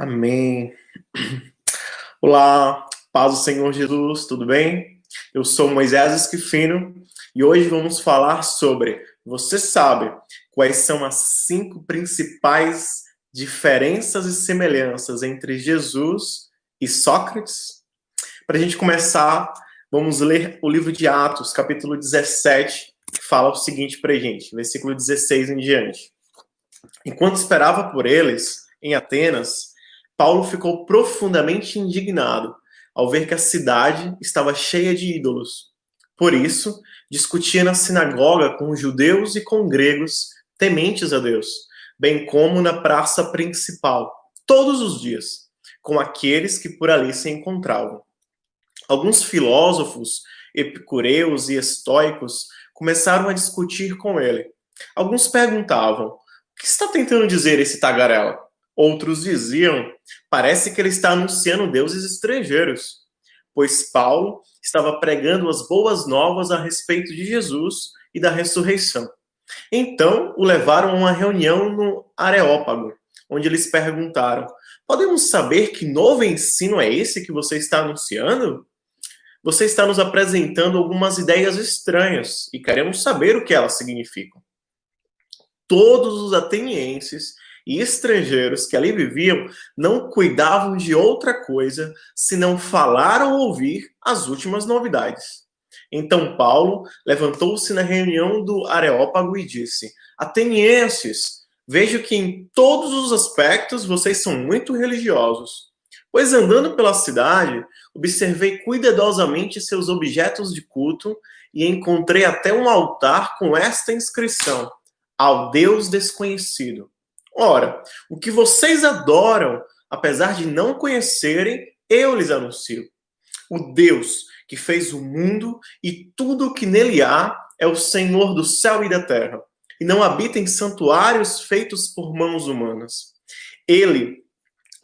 Amém. Olá, paz do Senhor Jesus, tudo bem? Eu sou Moisés Esquifino e hoje vamos falar sobre, você sabe, quais são as cinco principais diferenças e semelhanças entre Jesus e Sócrates? Para a gente começar, vamos ler o livro de Atos, capítulo 17, que fala o seguinte para gente, versículo 16 em diante. Enquanto esperava por eles, em Atenas, Paulo ficou profundamente indignado ao ver que a cidade estava cheia de ídolos. Por isso, discutia na sinagoga com judeus e com gregos tementes a Deus, bem como na praça principal, todos os dias, com aqueles que por ali se encontravam. Alguns filósofos, epicureus e estoicos começaram a discutir com ele. Alguns perguntavam: o que está tentando dizer esse tagarela? Outros diziam: parece que ele está anunciando deuses estrangeiros, pois Paulo estava pregando as boas novas a respeito de Jesus e da ressurreição. Então o levaram a uma reunião no Areópago, onde eles perguntaram: Podemos saber que novo ensino é esse que você está anunciando? Você está nos apresentando algumas ideias estranhas e queremos saber o que elas significam. Todos os atenienses e estrangeiros que ali viviam não cuidavam de outra coisa senão falar ou ouvir as últimas novidades. Então Paulo levantou-se na reunião do Areópago e disse: Atenienses, vejo que em todos os aspectos vocês são muito religiosos. Pois andando pela cidade, observei cuidadosamente seus objetos de culto e encontrei até um altar com esta inscrição: Ao Deus desconhecido. Ora, o que vocês adoram, apesar de não conhecerem, eu lhes anuncio. O Deus que fez o mundo e tudo o que nele há é o Senhor do céu e da terra, e não habita em santuários feitos por mãos humanas. Ele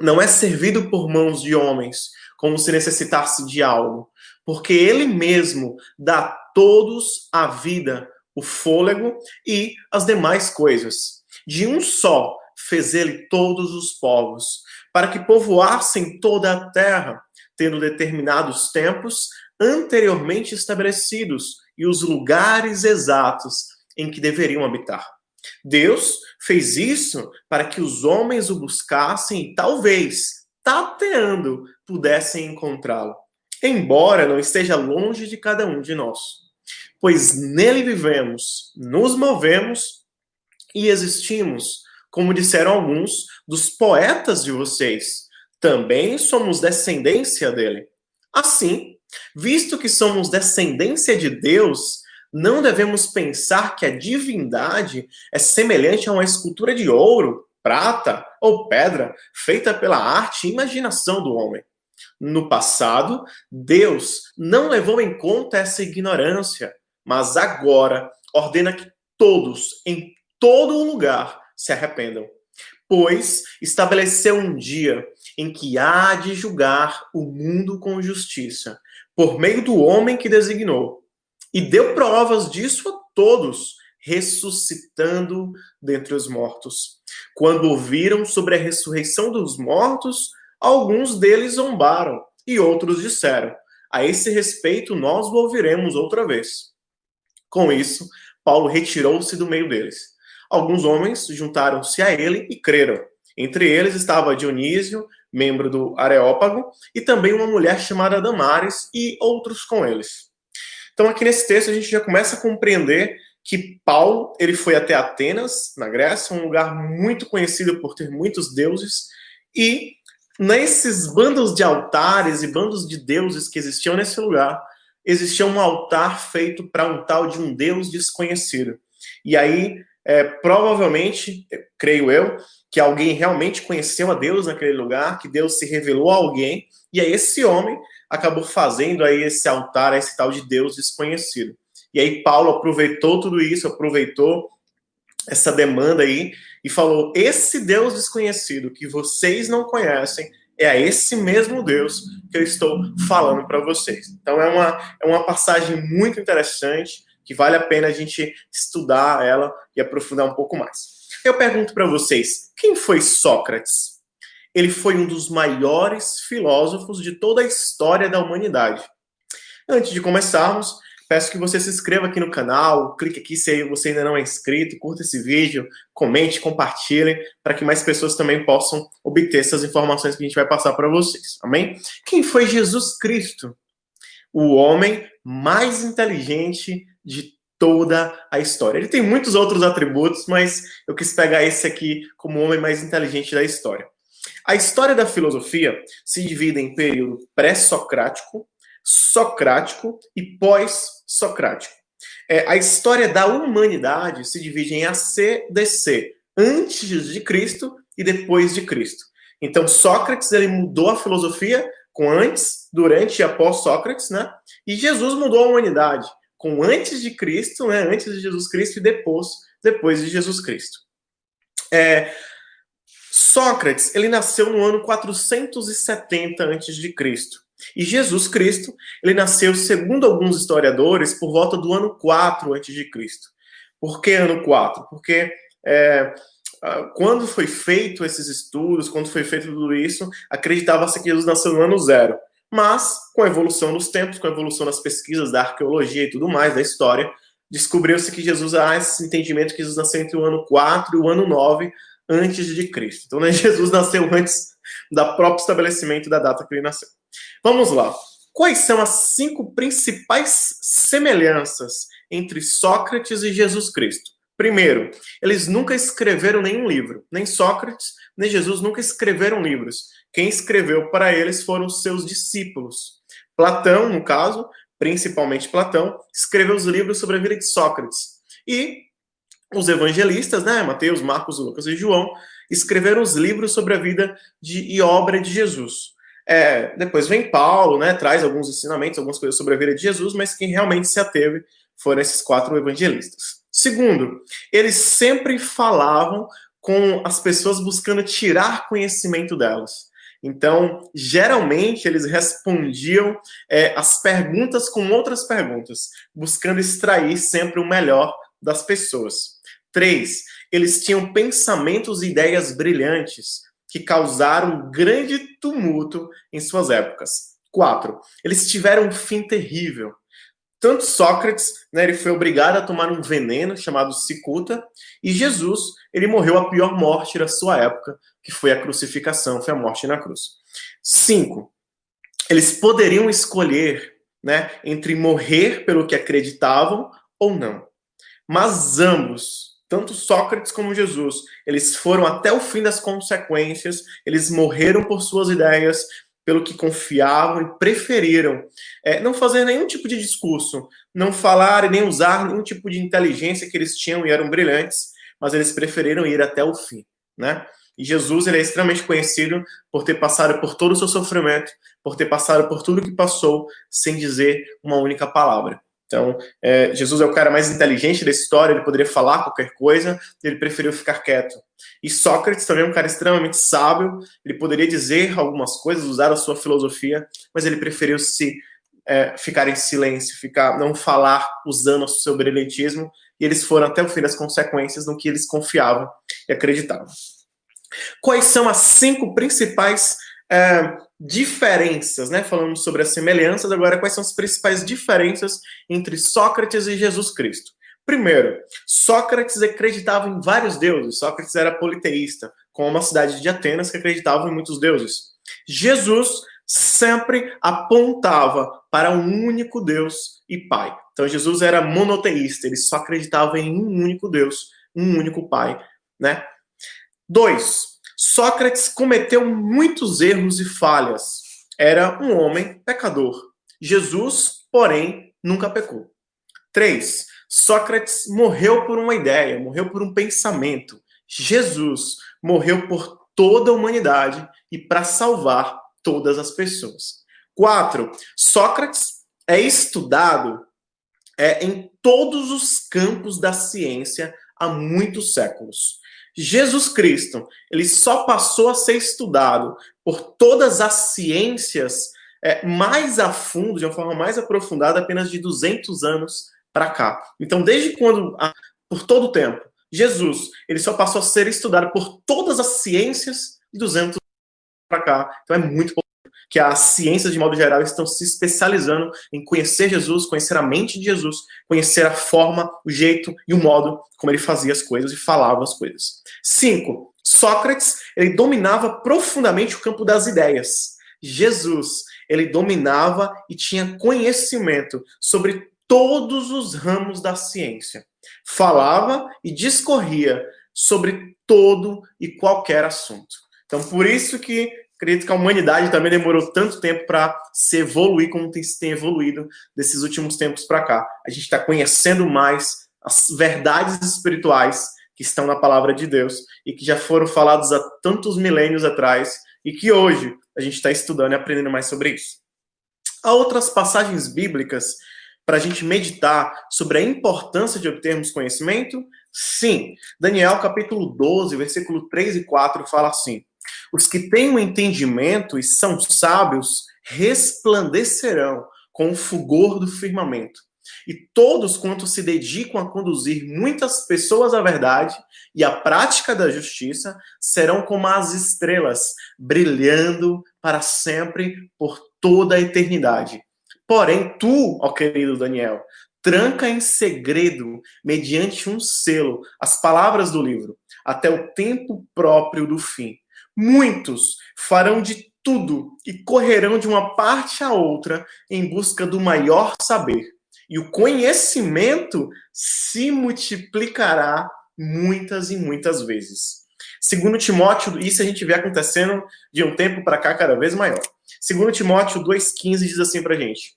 não é servido por mãos de homens, como se necessitasse de algo, porque ele mesmo dá a todos a vida, o fôlego e as demais coisas. De um só fez ele todos os povos, para que povoassem toda a terra, tendo determinados tempos anteriormente estabelecidos e os lugares exatos em que deveriam habitar. Deus fez isso para que os homens o buscassem e talvez, tateando, pudessem encontrá-lo, embora não esteja longe de cada um de nós. Pois nele vivemos, nos movemos e existimos como disseram alguns dos poetas de vocês, também somos descendência dele. Assim, visto que somos descendência de Deus, não devemos pensar que a divindade é semelhante a uma escultura de ouro, prata ou pedra feita pela arte e imaginação do homem. No passado, Deus não levou em conta essa ignorância, mas agora ordena que todos, em todo lugar, se arrependam. Pois estabeleceu um dia em que há de julgar o mundo com justiça, por meio do homem que designou, e deu provas disso a todos, ressuscitando dentre os mortos. Quando ouviram sobre a ressurreição dos mortos, alguns deles zombaram, e outros disseram: A esse respeito nós o ouviremos outra vez. Com isso, Paulo retirou-se do meio deles alguns homens juntaram-se a ele e creram. Entre eles estava Dionísio, membro do Areópago, e também uma mulher chamada Damares e outros com eles. Então aqui nesse texto a gente já começa a compreender que Paulo ele foi até Atenas, na Grécia, um lugar muito conhecido por ter muitos deuses, e nesses bandos de altares e bandos de deuses que existiam nesse lugar, existia um altar feito para um tal de um deus desconhecido. E aí é, provavelmente, creio eu, que alguém realmente conheceu a Deus naquele lugar, que Deus se revelou a alguém, e aí esse homem acabou fazendo aí esse altar esse tal de Deus desconhecido. E aí Paulo aproveitou tudo isso, aproveitou essa demanda aí e falou: esse Deus desconhecido que vocês não conhecem é a esse mesmo Deus que eu estou falando para vocês. Então é uma, é uma passagem muito interessante que vale a pena a gente estudar ela e aprofundar um pouco mais. Eu pergunto para vocês, quem foi Sócrates? ele foi um dos maiores filósofos de toda a história da humanidade. Antes de começarmos, peço que você se inscreva aqui no canal, clique aqui se você ainda não é inscrito, curta esse vídeo, comente, compartilhe, para que mais pessoas também possam obter essas informações que a gente vai passar para vocês. Amém? Quem foi Jesus Cristo? O homem mais inteligente de toda a história. Ele tem muitos outros atributos, mas eu quis pegar esse aqui como o homem mais inteligente da história. A história da filosofia se divide em período pré-socrático, socrático e pós-socrático. É, a história da humanidade se divide em ACDC, antes de Cristo e depois de Cristo. Então, Sócrates ele mudou a filosofia com antes, durante e após Sócrates, né? E Jesus mudou a humanidade com antes de Cristo, né? Antes de Jesus Cristo e depois, depois de Jesus Cristo. É, Sócrates, ele nasceu no ano 470 antes de Cristo. E Jesus Cristo, ele nasceu, segundo alguns historiadores, por volta do ano 4 antes de Cristo. Por que ano 4? Porque é, quando foi feito esses estudos, quando foi feito tudo isso, acreditava-se que Jesus nasceu no ano zero. Mas, com a evolução dos tempos, com a evolução das pesquisas, da arqueologia e tudo mais, da história, descobriu-se que Jesus há esse entendimento que Jesus nasceu entre o ano 4 e o ano 9 antes de Cristo. Então, né, Jesus nasceu antes da próprio estabelecimento da data que ele nasceu. Vamos lá. Quais são as cinco principais semelhanças entre Sócrates e Jesus Cristo? Primeiro, eles nunca escreveram nenhum livro. Nem Sócrates, nem Jesus nunca escreveram livros. Quem escreveu para eles foram seus discípulos. Platão, no caso, principalmente Platão, escreveu os livros sobre a vida de Sócrates. E os evangelistas, né, Mateus, Marcos, Lucas e João, escreveram os livros sobre a vida de, e obra de Jesus. É, depois vem Paulo, né, traz alguns ensinamentos, algumas coisas sobre a vida de Jesus, mas quem realmente se ateve foram esses quatro evangelistas. Segundo, eles sempre falavam com as pessoas buscando tirar conhecimento delas. Então, geralmente, eles respondiam é, as perguntas com outras perguntas, buscando extrair sempre o melhor das pessoas. Três, eles tinham pensamentos e ideias brilhantes que causaram grande tumulto em suas épocas. Quatro, eles tiveram um fim terrível. Tanto Sócrates, né, ele foi obrigado a tomar um veneno chamado cicuta, e Jesus, ele morreu a pior morte da sua época, que foi a crucificação, foi a morte na cruz. Cinco, eles poderiam escolher, né, entre morrer pelo que acreditavam ou não. Mas ambos, tanto Sócrates como Jesus, eles foram até o fim das consequências, eles morreram por suas ideias, pelo que confiavam e preferiram é, não fazer nenhum tipo de discurso, não falar e nem usar nenhum tipo de inteligência que eles tinham e eram brilhantes, mas eles preferiram ir até o fim, né? E Jesus ele é extremamente conhecido por ter passado por todo o seu sofrimento, por ter passado por tudo que passou sem dizer uma única palavra. Então, é, Jesus é o cara mais inteligente da história, ele poderia falar qualquer coisa, ele preferiu ficar quieto. E Sócrates também é um cara extremamente sábio, ele poderia dizer algumas coisas, usar a sua filosofia, mas ele preferiu se é, ficar em silêncio, ficar não falar usando o seu brilhantismo, e eles foram até o fim das consequências no que eles confiavam e acreditavam. Quais são as cinco principais é, diferenças, né? Falamos sobre as semelhanças, agora quais são as principais diferenças entre Sócrates e Jesus Cristo? Primeiro, Sócrates acreditava em vários deuses. Sócrates era politeísta, como uma cidade de Atenas que acreditava em muitos deuses. Jesus sempre apontava para um único Deus e Pai. Então Jesus era monoteísta, ele só acreditava em um único Deus, um único Pai, né? Dois, Sócrates cometeu muitos erros e falhas. Era um homem pecador. Jesus, porém, nunca pecou. 3. Sócrates morreu por uma ideia, morreu por um pensamento. Jesus morreu por toda a humanidade e para salvar todas as pessoas. 4. Sócrates é estudado é, em todos os campos da ciência há muitos séculos. Jesus Cristo, ele só passou a ser estudado por todas as ciências é, mais a fundo, de uma forma mais aprofundada, apenas de 200 anos para cá. Então, desde quando, por todo o tempo, Jesus, ele só passou a ser estudado por todas as ciências de 200 para cá. Então é muito que as ciências, de modo geral, estão se especializando em conhecer Jesus, conhecer a mente de Jesus, conhecer a forma, o jeito e o modo como ele fazia as coisas e falava as coisas. Cinco, Sócrates, ele dominava profundamente o campo das ideias. Jesus, ele dominava e tinha conhecimento sobre todos os ramos da ciência. Falava e discorria sobre todo e qualquer assunto. Então, por isso que acredito que a humanidade também demorou tanto tempo para se evoluir como tem, tem evoluído desses últimos tempos para cá. A gente está conhecendo mais as verdades espirituais que estão na palavra de Deus e que já foram falados há tantos milênios atrás e que hoje a gente está estudando e aprendendo mais sobre isso. Há outras passagens bíblicas para a gente meditar sobre a importância de obtermos conhecimento? Sim. Daniel capítulo 12, versículo 3 e 4 fala assim: Os que têm o um entendimento e são sábios resplandecerão com o fulgor do firmamento. E todos quantos se dedicam a conduzir muitas pessoas à verdade e à prática da justiça serão como as estrelas, brilhando para sempre por toda a eternidade. Porém, tu, ó querido Daniel, tranca em segredo, mediante um selo, as palavras do livro, até o tempo próprio do fim. Muitos farão de tudo e correrão de uma parte a outra em busca do maior saber e o conhecimento se multiplicará muitas e muitas vezes. Segundo Timóteo, isso a gente vê acontecendo de um tempo para cá cada vez maior. Segundo Timóteo 2,15 diz assim para gente: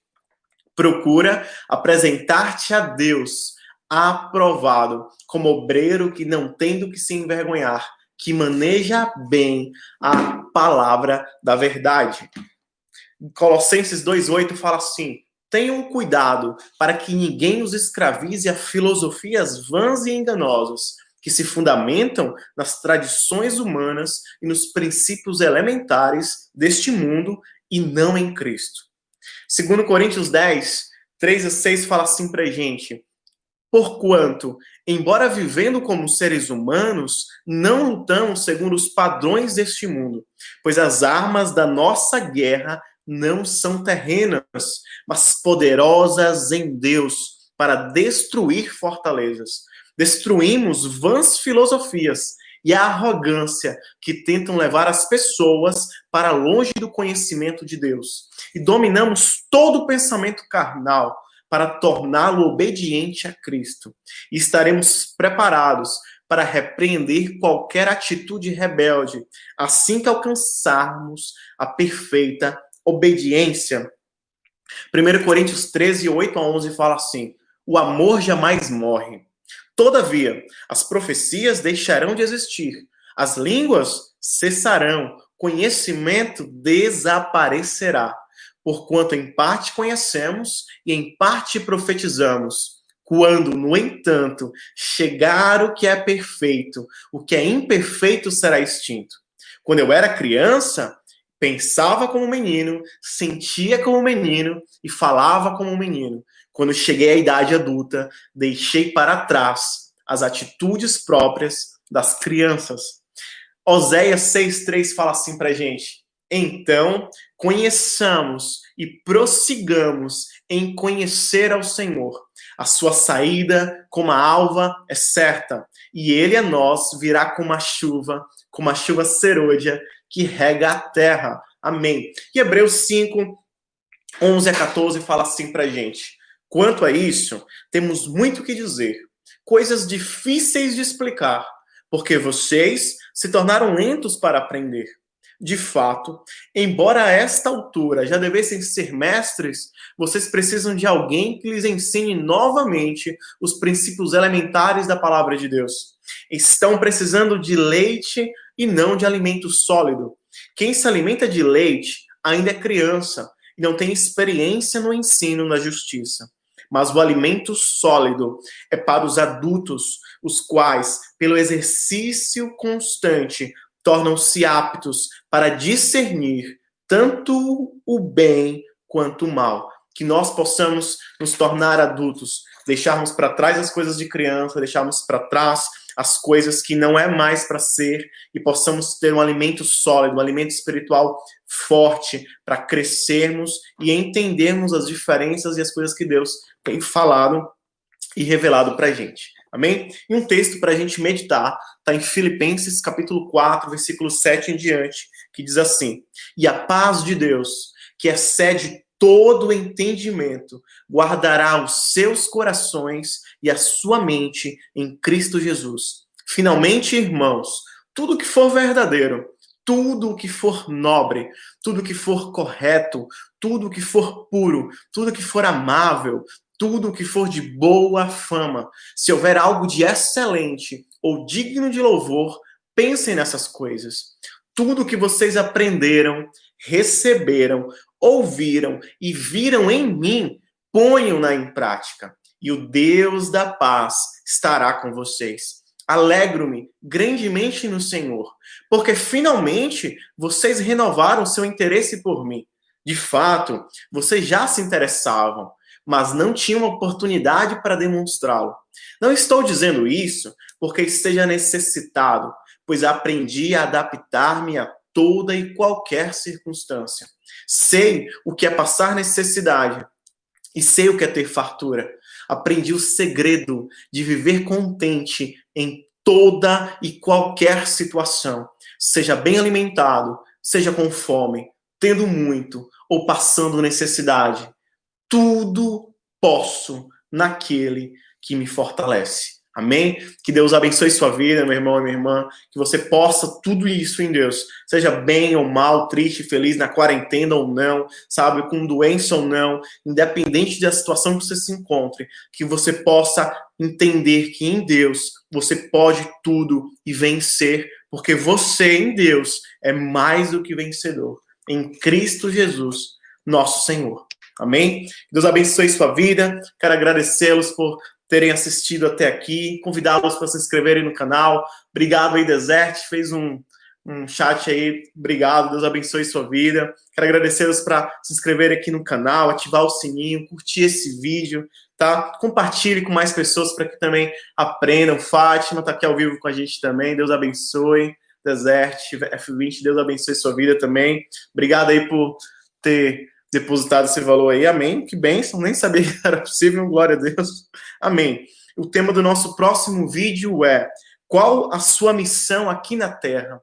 Procura apresentar-te a Deus aprovado, como obreiro que não tem do que se envergonhar, que maneja bem a palavra da verdade. Colossenses 2,8 fala assim: Tenham cuidado para que ninguém os escravize a filosofias vãs e enganosas, que se fundamentam nas tradições humanas e nos princípios elementares deste mundo e não em Cristo. Segundo Coríntios 10, 3 a 6 fala assim pra gente: Porquanto, embora vivendo como seres humanos, não lutamos segundo os padrões deste mundo, pois as armas da nossa guerra não são terrenas, mas poderosas em Deus para destruir fortalezas. Destruímos vãs filosofias e a arrogância que tentam levar as pessoas para longe do conhecimento de Deus. E dominamos todo o pensamento carnal para torná-lo obediente a Cristo. E estaremos preparados para repreender qualquer atitude rebelde, assim que alcançarmos a perfeita obediência. 1 Coríntios 13, 8 a 11 fala assim: O amor jamais morre. Todavia, as profecias deixarão de existir, as línguas cessarão, conhecimento desaparecerá. Porquanto em parte conhecemos e em parte profetizamos. Quando, no entanto, chegar o que é perfeito, o que é imperfeito será extinto. Quando eu era criança, pensava como menino, sentia como menino e falava como menino. Quando cheguei à idade adulta, deixei para trás as atitudes próprias das crianças. Oséias 6,3 fala assim para gente: Então conheçamos e prossigamos em conhecer ao Senhor. A sua saída como a alva é certa, e ele a nós virá como a chuva, como a chuva serôdia que rega a terra. Amém. E Hebreus 5, 11 a 14 fala assim pra gente. Quanto a isso, temos muito que dizer, coisas difíceis de explicar, porque vocês se tornaram lentos para aprender. De fato, embora a esta altura já devessem ser mestres, vocês precisam de alguém que lhes ensine novamente os princípios elementares da palavra de Deus. Estão precisando de leite e não de alimento sólido. Quem se alimenta de leite ainda é criança e não tem experiência no ensino na justiça. Mas o alimento sólido é para os adultos, os quais, pelo exercício constante, tornam-se aptos para discernir tanto o bem quanto o mal. Que nós possamos nos tornar adultos, deixarmos para trás as coisas de criança, deixarmos para trás as coisas que não é mais para ser e possamos ter um alimento sólido, um alimento espiritual forte para crescermos e entendermos as diferenças e as coisas que Deus tem falado e revelado para a gente. Amém? E um texto para a gente meditar está em Filipenses capítulo 4, versículo 7 em diante, que diz assim: E a paz de Deus, que excede todo entendimento, guardará os seus corações e a sua mente em Cristo Jesus. Finalmente, irmãos, tudo que for verdadeiro, tudo que for nobre, tudo que for correto, tudo que for puro, tudo que for amável, tudo que for de boa fama, se houver algo de excelente ou digno de louvor, pensem nessas coisas. Tudo que vocês aprenderam, receberam, ouviram e viram em mim, ponham-na em prática, e o Deus da paz estará com vocês. Alegro-me grandemente no Senhor, porque finalmente vocês renovaram seu interesse por mim. De fato, vocês já se interessavam, mas não tinham oportunidade para demonstrá-lo. Não estou dizendo isso porque esteja necessitado, pois aprendi a adaptar-me a toda e qualquer circunstância. Sei o que é passar necessidade e sei o que é ter fartura. Aprendi o segredo de viver contente em toda e qualquer situação, seja bem alimentado, seja com fome, tendo muito ou passando necessidade. Tudo posso naquele que me fortalece. Amém? Que Deus abençoe sua vida, meu irmão e minha irmã. Que você possa tudo isso em Deus, seja bem ou mal, triste, feliz, na quarentena ou não, sabe, com doença ou não, independente da situação que você se encontre, que você possa entender que em Deus você pode tudo e vencer, porque você em Deus é mais do que vencedor. Em Cristo Jesus, nosso Senhor. Amém? Deus abençoe sua vida. Quero agradecê-los por terem assistido até aqui, convidá-los para se inscreverem no canal. Obrigado aí, Desert, fez um, um chat aí. Obrigado, Deus abençoe sua vida. Quero agradecê-los para se inscreverem aqui no canal, ativar o sininho, curtir esse vídeo, tá? Compartilhe com mais pessoas para que também aprendam. Fátima está aqui ao vivo com a gente também. Deus abençoe. Desert, F20, Deus abençoe sua vida também. Obrigado aí por ter depositado esse valor aí. Amém. Que bênção. Nem sabia que era possível. Glória a Deus. Amém. O tema do nosso próximo vídeo é: qual a sua missão aqui na Terra?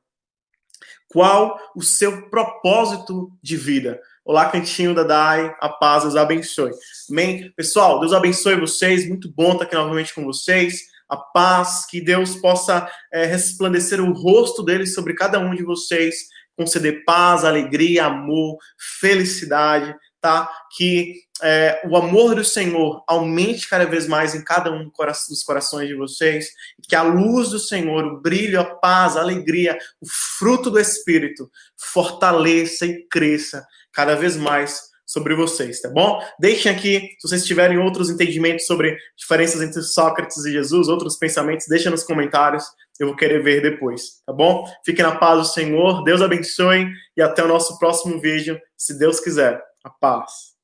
Qual o seu propósito de vida? Olá, cantinho da Dai, a paz Deus abençoe. Amém? Pessoal, Deus abençoe vocês. Muito bom estar aqui novamente com vocês. A paz, que Deus possa é, resplandecer o rosto dele sobre cada um de vocês conceder paz, alegria, amor, felicidade, tá? Que é, o amor do Senhor aumente cada vez mais em cada um dos corações de vocês, que a luz do Senhor, o brilho, a paz, a alegria, o fruto do Espírito fortaleça e cresça cada vez mais sobre vocês, tá bom? Deixem aqui, se vocês tiverem outros entendimentos sobre diferenças entre Sócrates e Jesus, outros pensamentos, deixem nos comentários eu vou querer ver depois, tá bom? Fiquem na paz do Senhor, Deus abençoe e até o nosso próximo vídeo, se Deus quiser. A paz.